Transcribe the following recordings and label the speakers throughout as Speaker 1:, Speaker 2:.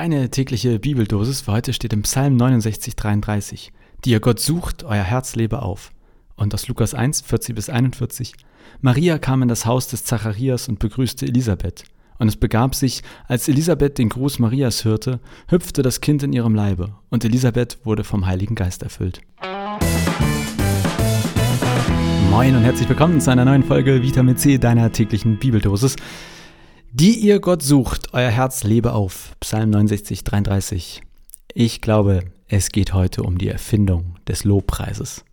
Speaker 1: Deine tägliche Bibeldosis für heute steht im Psalm 69, 33. Die ihr Gott sucht, euer Herz lebe auf. Und aus Lukas 1, 40 bis 41. Maria kam in das Haus des Zacharias und begrüßte Elisabeth. Und es begab sich, als Elisabeth den Gruß Marias hörte, hüpfte das Kind in ihrem Leibe, und Elisabeth wurde vom Heiligen Geist erfüllt. Moin und herzlich willkommen zu einer neuen Folge Vitamin C deiner täglichen Bibeldosis. Die ihr Gott sucht, euer Herz lebe auf. Psalm 69, 33. Ich glaube, es geht heute um die Erfindung des Lobpreises.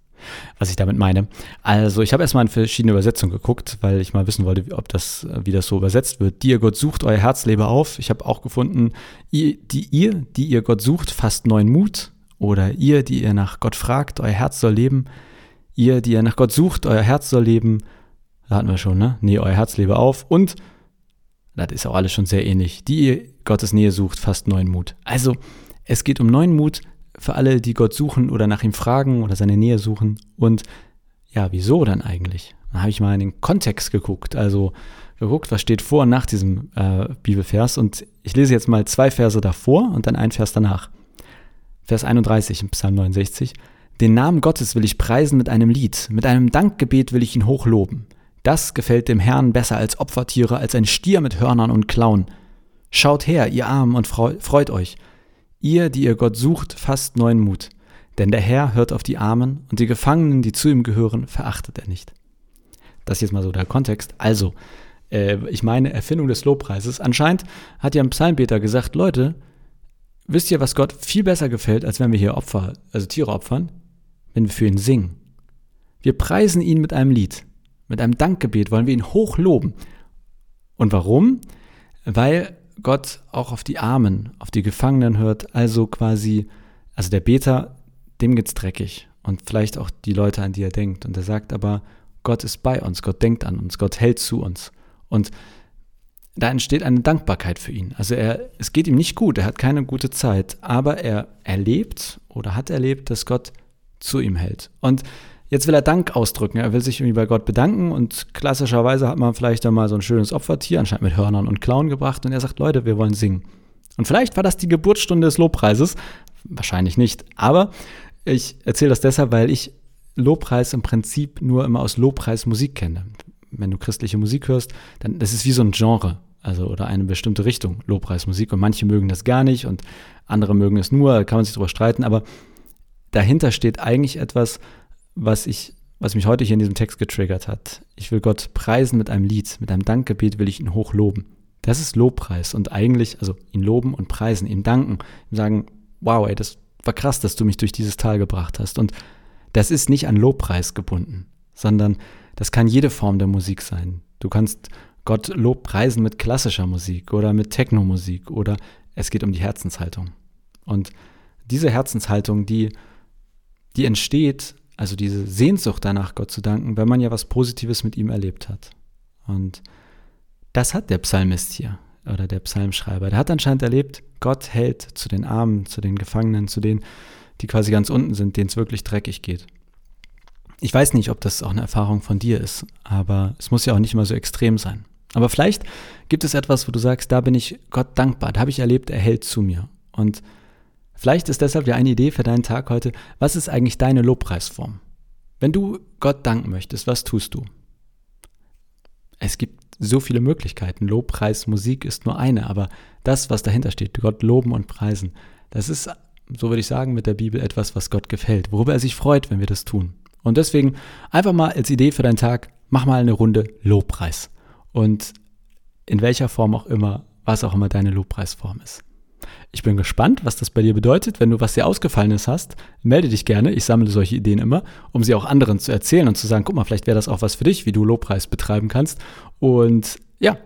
Speaker 1: Was ich damit meine. Also, ich habe erstmal in verschiedene Übersetzungen geguckt, weil ich mal wissen wollte, ob das, wie das so übersetzt wird. Die ihr Gott sucht, euer Herz lebe auf. Ich habe auch gefunden, die ihr, die ihr Gott sucht, fasst neuen Mut. Oder ihr, die ihr nach Gott fragt, euer Herz soll leben. Ihr, die ihr nach Gott sucht, euer Herz soll leben. Da hatten wir schon, ne? Nee, euer Herz lebe auf. Und das ist auch alles schon sehr ähnlich. Die ihr Gottes Nähe sucht, fast neuen Mut. Also, es geht um neuen Mut für alle, die Gott suchen oder nach ihm fragen oder seine Nähe suchen. Und ja, wieso dann eigentlich? Da habe ich mal in den Kontext geguckt. Also geguckt, was steht vor und nach diesem äh, Bibelvers. Und ich lese jetzt mal zwei Verse davor und dann ein Vers danach. Vers 31 im Psalm 69. Den Namen Gottes will ich preisen mit einem Lied, mit einem Dankgebet will ich ihn hochloben. Das gefällt dem Herrn besser als Opfertiere, als ein Stier mit Hörnern und Klauen. Schaut her, ihr Armen, und freut euch. Ihr, die ihr Gott sucht, fasst neuen Mut. Denn der Herr hört auf die Armen und die Gefangenen, die zu ihm gehören, verachtet er nicht. Das ist jetzt mal so der Kontext. Also, äh, ich meine, Erfindung des Lobpreises. Anscheinend hat ja ein Psalmbeter gesagt, Leute, wisst ihr, was Gott viel besser gefällt, als wenn wir hier Opfer, also Tiere opfern? Wenn wir für ihn singen. Wir preisen ihn mit einem Lied. Mit einem Dankgebet wollen wir ihn hoch loben. Und warum? Weil Gott auch auf die Armen, auf die Gefangenen hört, also quasi, also der Beter, dem geht's dreckig. Und vielleicht auch die Leute, an die er denkt. Und er sagt aber, Gott ist bei uns, Gott denkt an uns, Gott hält zu uns. Und da entsteht eine Dankbarkeit für ihn. Also er, es geht ihm nicht gut, er hat keine gute Zeit, aber er erlebt oder hat erlebt, dass Gott zu ihm hält. Und Jetzt will er Dank ausdrücken. Er will sich irgendwie bei Gott bedanken und klassischerweise hat man vielleicht dann mal so ein schönes Opfertier, anscheinend mit Hörnern und Klauen gebracht und er sagt, Leute, wir wollen singen. Und vielleicht war das die Geburtsstunde des Lobpreises. Wahrscheinlich nicht. Aber ich erzähle das deshalb, weil ich Lobpreis im Prinzip nur immer aus Lobpreismusik kenne. Wenn du christliche Musik hörst, dann das ist wie so ein Genre, also oder eine bestimmte Richtung Lobpreismusik und manche mögen das gar nicht und andere mögen es nur, kann man sich drüber streiten, aber dahinter steht eigentlich etwas, was ich, was mich heute hier in diesem Text getriggert hat. Ich will Gott preisen mit einem Lied, mit einem Dankgebet will ich ihn hochloben. Das ist Lobpreis und eigentlich, also ihn loben und preisen, ihm danken, ihm sagen, wow, ey, das war krass, dass du mich durch dieses Tal gebracht hast. Und das ist nicht an Lobpreis gebunden, sondern das kann jede Form der Musik sein. Du kannst Gott Lob preisen mit klassischer Musik oder mit Technomusik oder es geht um die Herzenshaltung. Und diese Herzenshaltung, die, die entsteht also diese Sehnsucht danach, Gott zu danken, wenn man ja was Positives mit ihm erlebt hat. Und das hat der Psalmist hier oder der Psalmschreiber. Der hat anscheinend erlebt, Gott hält zu den Armen, zu den Gefangenen, zu denen, die quasi ganz unten sind, denen es wirklich dreckig geht. Ich weiß nicht, ob das auch eine Erfahrung von dir ist, aber es muss ja auch nicht immer so extrem sein. Aber vielleicht gibt es etwas, wo du sagst, da bin ich Gott dankbar, da habe ich erlebt, er hält zu mir. Und Vielleicht ist deshalb ja eine Idee für deinen Tag heute, was ist eigentlich deine Lobpreisform? Wenn du Gott danken möchtest, was tust du? Es gibt so viele Möglichkeiten. Lobpreis, Musik ist nur eine, aber das, was dahinter steht, Gott loben und preisen, das ist, so würde ich sagen, mit der Bibel etwas, was Gott gefällt, worüber er sich freut, wenn wir das tun. Und deswegen einfach mal als Idee für deinen Tag, mach mal eine Runde Lobpreis. Und in welcher Form auch immer, was auch immer deine Lobpreisform ist. Ich bin gespannt, was das bei dir bedeutet. Wenn du was sehr Ausgefallenes hast, melde dich gerne. Ich sammle solche Ideen immer, um sie auch anderen zu erzählen und zu sagen, guck mal, vielleicht wäre das auch was für dich, wie du Lobpreis betreiben kannst. Und ja,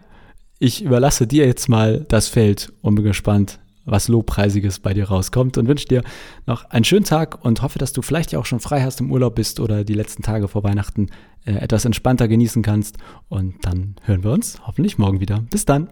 Speaker 1: ich überlasse dir jetzt mal das Feld und bin gespannt, was Lobpreisiges bei dir rauskommt und wünsche dir noch einen schönen Tag und hoffe, dass du vielleicht ja auch schon frei hast im Urlaub bist oder die letzten Tage vor Weihnachten äh, etwas entspannter genießen kannst. Und dann hören wir uns hoffentlich morgen wieder. Bis dann.